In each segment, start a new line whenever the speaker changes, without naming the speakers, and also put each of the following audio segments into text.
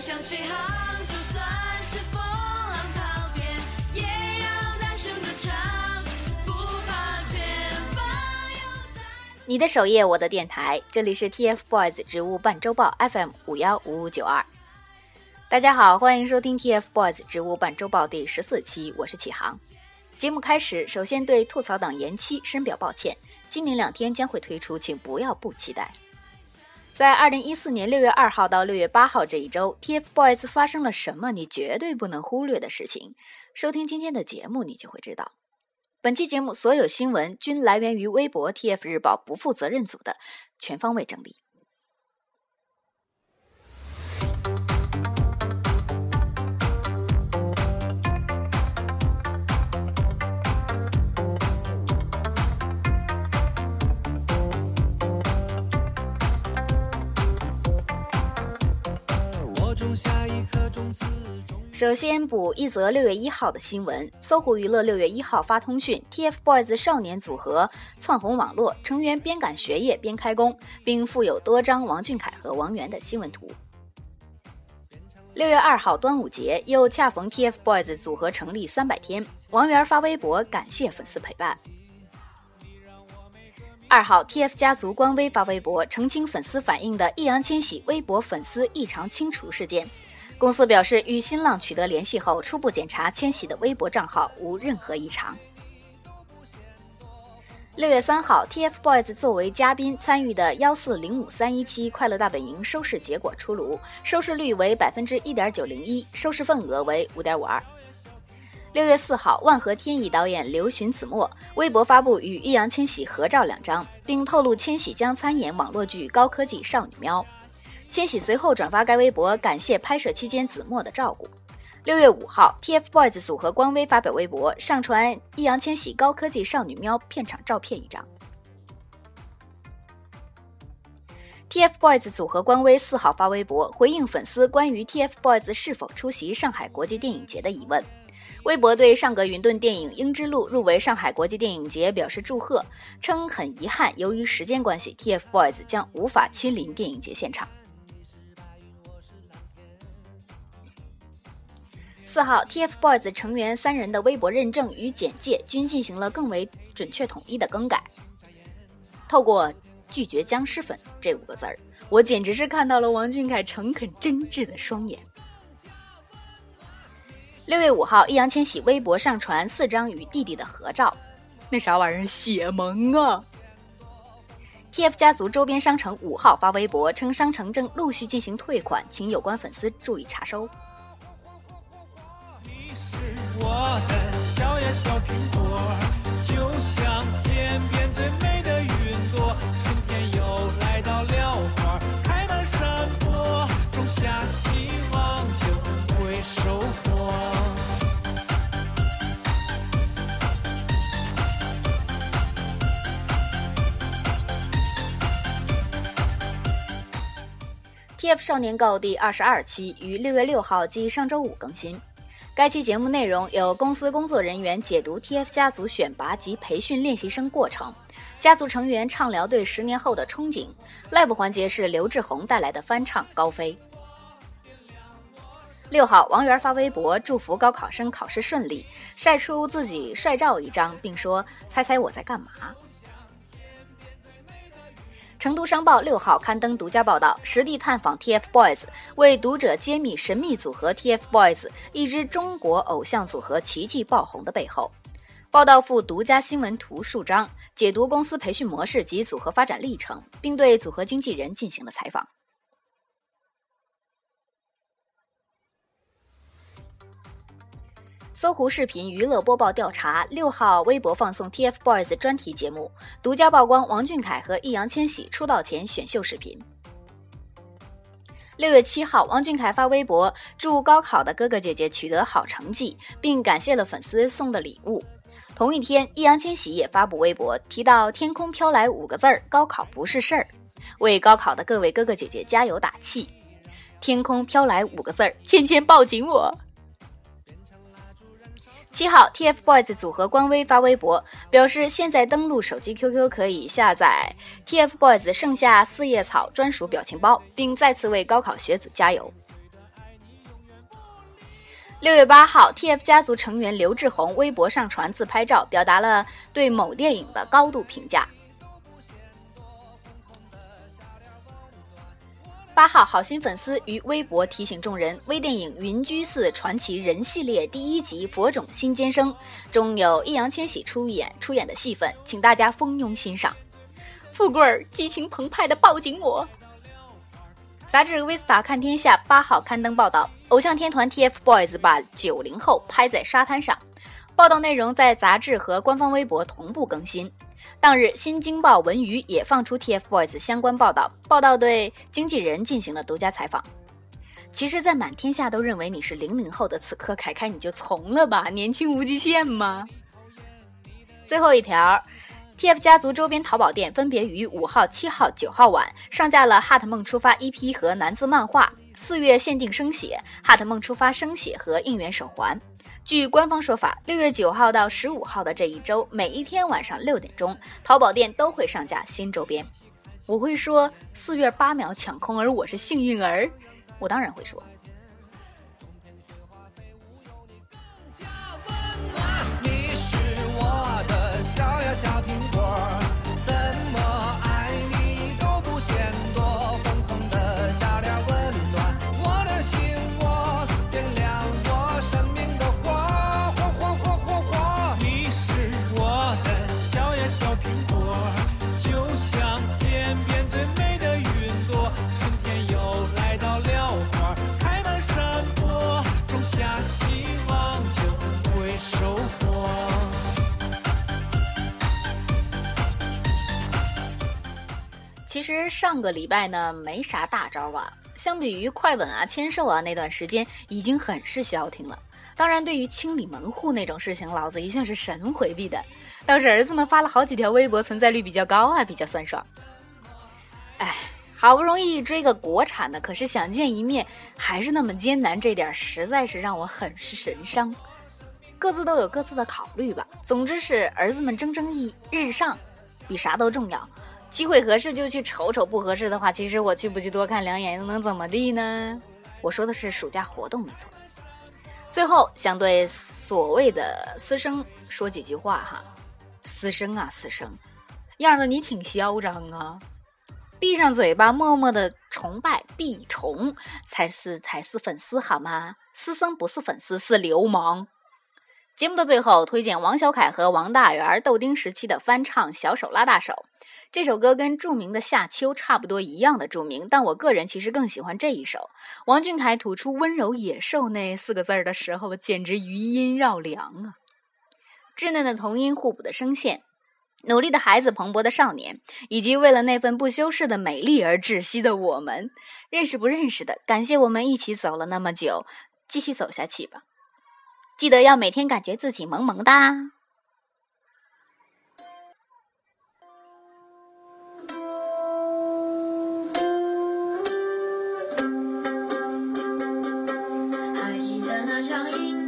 梦想起航，就算是风浪滔天，也要大声的唱，不怕前方有灾。
你的首页，我的电台，这里是 TFBOYS 植物半周报 FM 五幺五五九二。大家好，欢迎收听 TFBOYS 植物半周报第十四期，我是启航。节目开始，首先对吐槽党延期深表抱歉，今明两天将会推出，请不要不期待。在二零一四年六月二号到六月八号这一周，TFBOYS 发生了什么你绝对不能忽略的事情？收听今天的节目，你就会知道。本期节目所有新闻均来源于微博 TF 日报不负责任组的全方位整理。首先补一则六月一号的新闻：搜狐娱乐六月一号发通讯，TFBOYS 少年组合窜红网络，成员边赶学业边开工，并附有多张王俊凯和王源的新闻图。六月二号端午节又恰逢 TFBOYS 组合成立三百天，王源发微博感谢粉丝陪伴。二号，TF 家族官微发微博澄清粉丝反映的易烊千玺微博粉丝异常清除事件。公司表示，与新浪取得联系后，初步检查千玺的微博账号无任何异常。六月三号，TFBOYS 作为嘉宾参与的幺四零五三一期《快乐大本营》收视结果出炉，收视率为百分之一点九零一，收视份额为五点五二。六月四号，万合天宜导演刘寻子墨微博发布与易烊千玺合照两张，并透露千玺将参演网络剧《高科技少女喵》。千玺随后转发该微博，感谢拍摄期间子墨的照顾。六月五号，TFBOYS 组合官微发表微博，上传易烊千玺《高科技少女喵》片场照片一张。TFBOYS 组合官微四号发微博回应粉丝关于 TFBOYS 是否出席上海国际电影节的疑问。微博对上格云顿电影《英之路》入围上海国际电影节表示祝贺，称很遗憾，由于时间关系，TFBOYS 将无法亲临电影节现场。四号，TFBOYS 成员三人的微博认证与简介均进行了更为准确统一的更改。透过“拒绝僵尸粉”这五个字儿，我简直是看到了王俊凯诚恳真挚的双眼。六月五号，易烊千玺微博上传四张与弟弟的合照，那啥玩意儿，血萌啊！TF 家族周边商城五号发微博称，商城正陆续进行退款，请有关粉丝注意查收。
我的小呀小苹果，就像天边最美的云朵。春天又来到了花开满山坡，种下希望就会收获。
TF 少年购第二十二期于六月六号即上周五更新。该期节目内容由公司工作人员解读 TF 家族选拔及培训练习生过程，家族成员畅聊对十年后的憧憬。Live 环节是刘志宏带来的翻唱《高飞》。六号，王源发微博祝福高考生考试顺利，晒出自己帅照一张，并说：“猜猜我在干嘛？”成都商报六号刊登独家报道，实地探访 TFBOYS，为读者揭秘神秘组合 TFBOYS 一支中国偶像组合奇迹爆红的背后。报道附独家新闻图数张，解读公司培训模式及组合发展历程，并对组合经纪人进行了采访。搜狐视频娱乐播报调查六号微博放送 TFBOYS 专题节目，独家曝光王俊凯和易烊千玺出道前选秀视频。六月七号，王俊凯发微博祝高考的哥哥姐姐取得好成绩，并感谢了粉丝送的礼物。同一天，易烊千玺也发布微博，提到“天空飘来五个字儿，高考不是事儿”，为高考的各位哥哥姐姐加油打气。天空飘来五个字儿，芊芊抱紧我。七号，TFBOYS 组合官微发微博表示，现在登录手机 QQ 可以下载 TFBOYS 盛夏四叶草专属表情包，并再次为高考学子加油。六月八号，TF 家族成员刘志宏微博上传自拍照，表达了对某电影的高度评价。八号，好心粉丝于微博提醒众人，微电影《云居寺传奇人》系列第一集《佛种新监生》中有易烊千玺出演出演的戏份，请大家蜂拥欣赏。富贵儿激情澎湃的抱紧我。杂志《Vista 看天下》八号刊登报道，偶像天团 TFBOYS 把九零后拍在沙滩上。报道内容在杂志和官方微博同步更新。当日，《新京报》文娱也放出 TFBOYS 相关报道，报道对经纪人进行了独家采访。其实，在满天下都认为你是零零后的此刻，凯凯你就从了吧，年轻无极限吗？最后一条，TF 家族周边淘宝店分别于五号、七号、九号晚上架了《哈特梦出发》EP 和男字漫画，四月限定生写《哈特梦出发》生写和应援手环。据官方说法，六月九号到十五号的这一周，每一天晚上六点钟，淘宝店都会上架新周边。我会说四月八秒抢空，而我是幸运儿，我当然会说。其实上个礼拜呢没啥大招啊，相比于快本啊、签售啊那段时间，已经很是消停了。当然，对于清理门户那种事情，老子一向是神回避的。倒是儿子们发了好几条微博，存在率比较高啊，比较酸爽。哎，好不容易追个国产的，可是想见一面还是那么艰难，这点实在是让我很是神伤。各自都有各自的考虑吧。总之是儿子们蒸蒸日日上，比啥都重要。机会合适就去瞅瞅，不合适的话，其实我去不去多看两眼又能怎么地呢？我说的是暑假活动，没错。最后想对所谓的私生说几句话哈，私生啊私生，样的你挺嚣张啊！闭上嘴巴，默默的崇拜必崇才是才是粉丝好吗？私生不是粉丝，是流氓。节目的最后，推荐王小凯和王大元豆丁时期的翻唱《小手拉大手》。这首歌跟著名的《夏秋》差不多一样的著名，但我个人其实更喜欢这一首。王俊凯吐出“温柔野兽”那四个字儿的时候，简直余音绕梁啊！稚嫩的童音，互补的声线，努力的孩子，蓬勃的少年，以及为了那份不修饰的美丽而窒息的我们，认识不认识的，感谢我们一起走了那么久，继续走下去吧。记得要每天感觉自己萌萌哒。
记得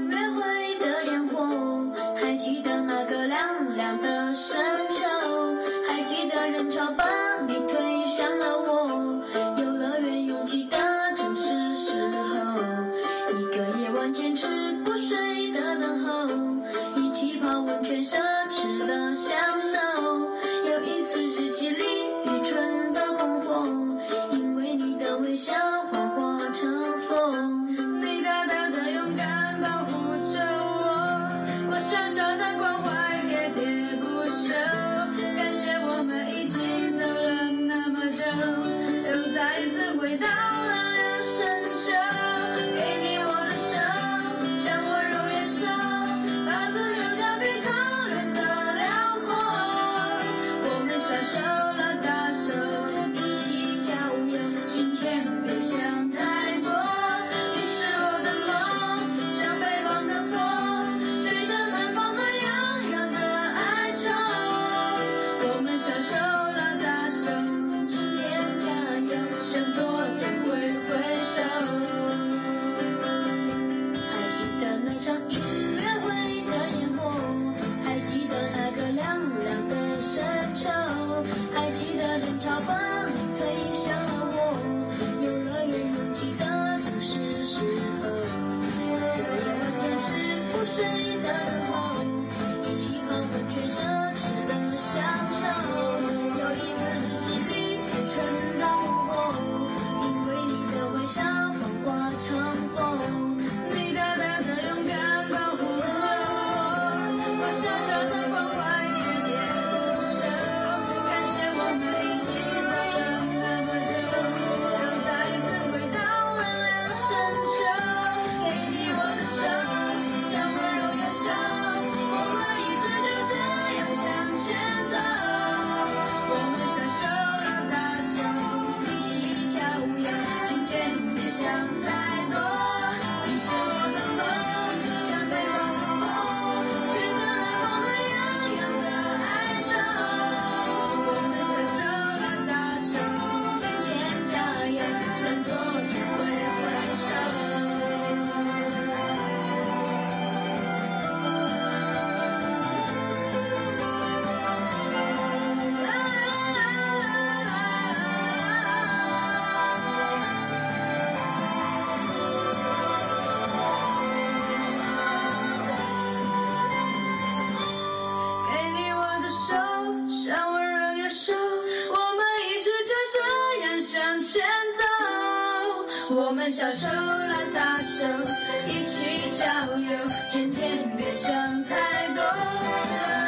我们小手拉大手一起郊游今天别想太多。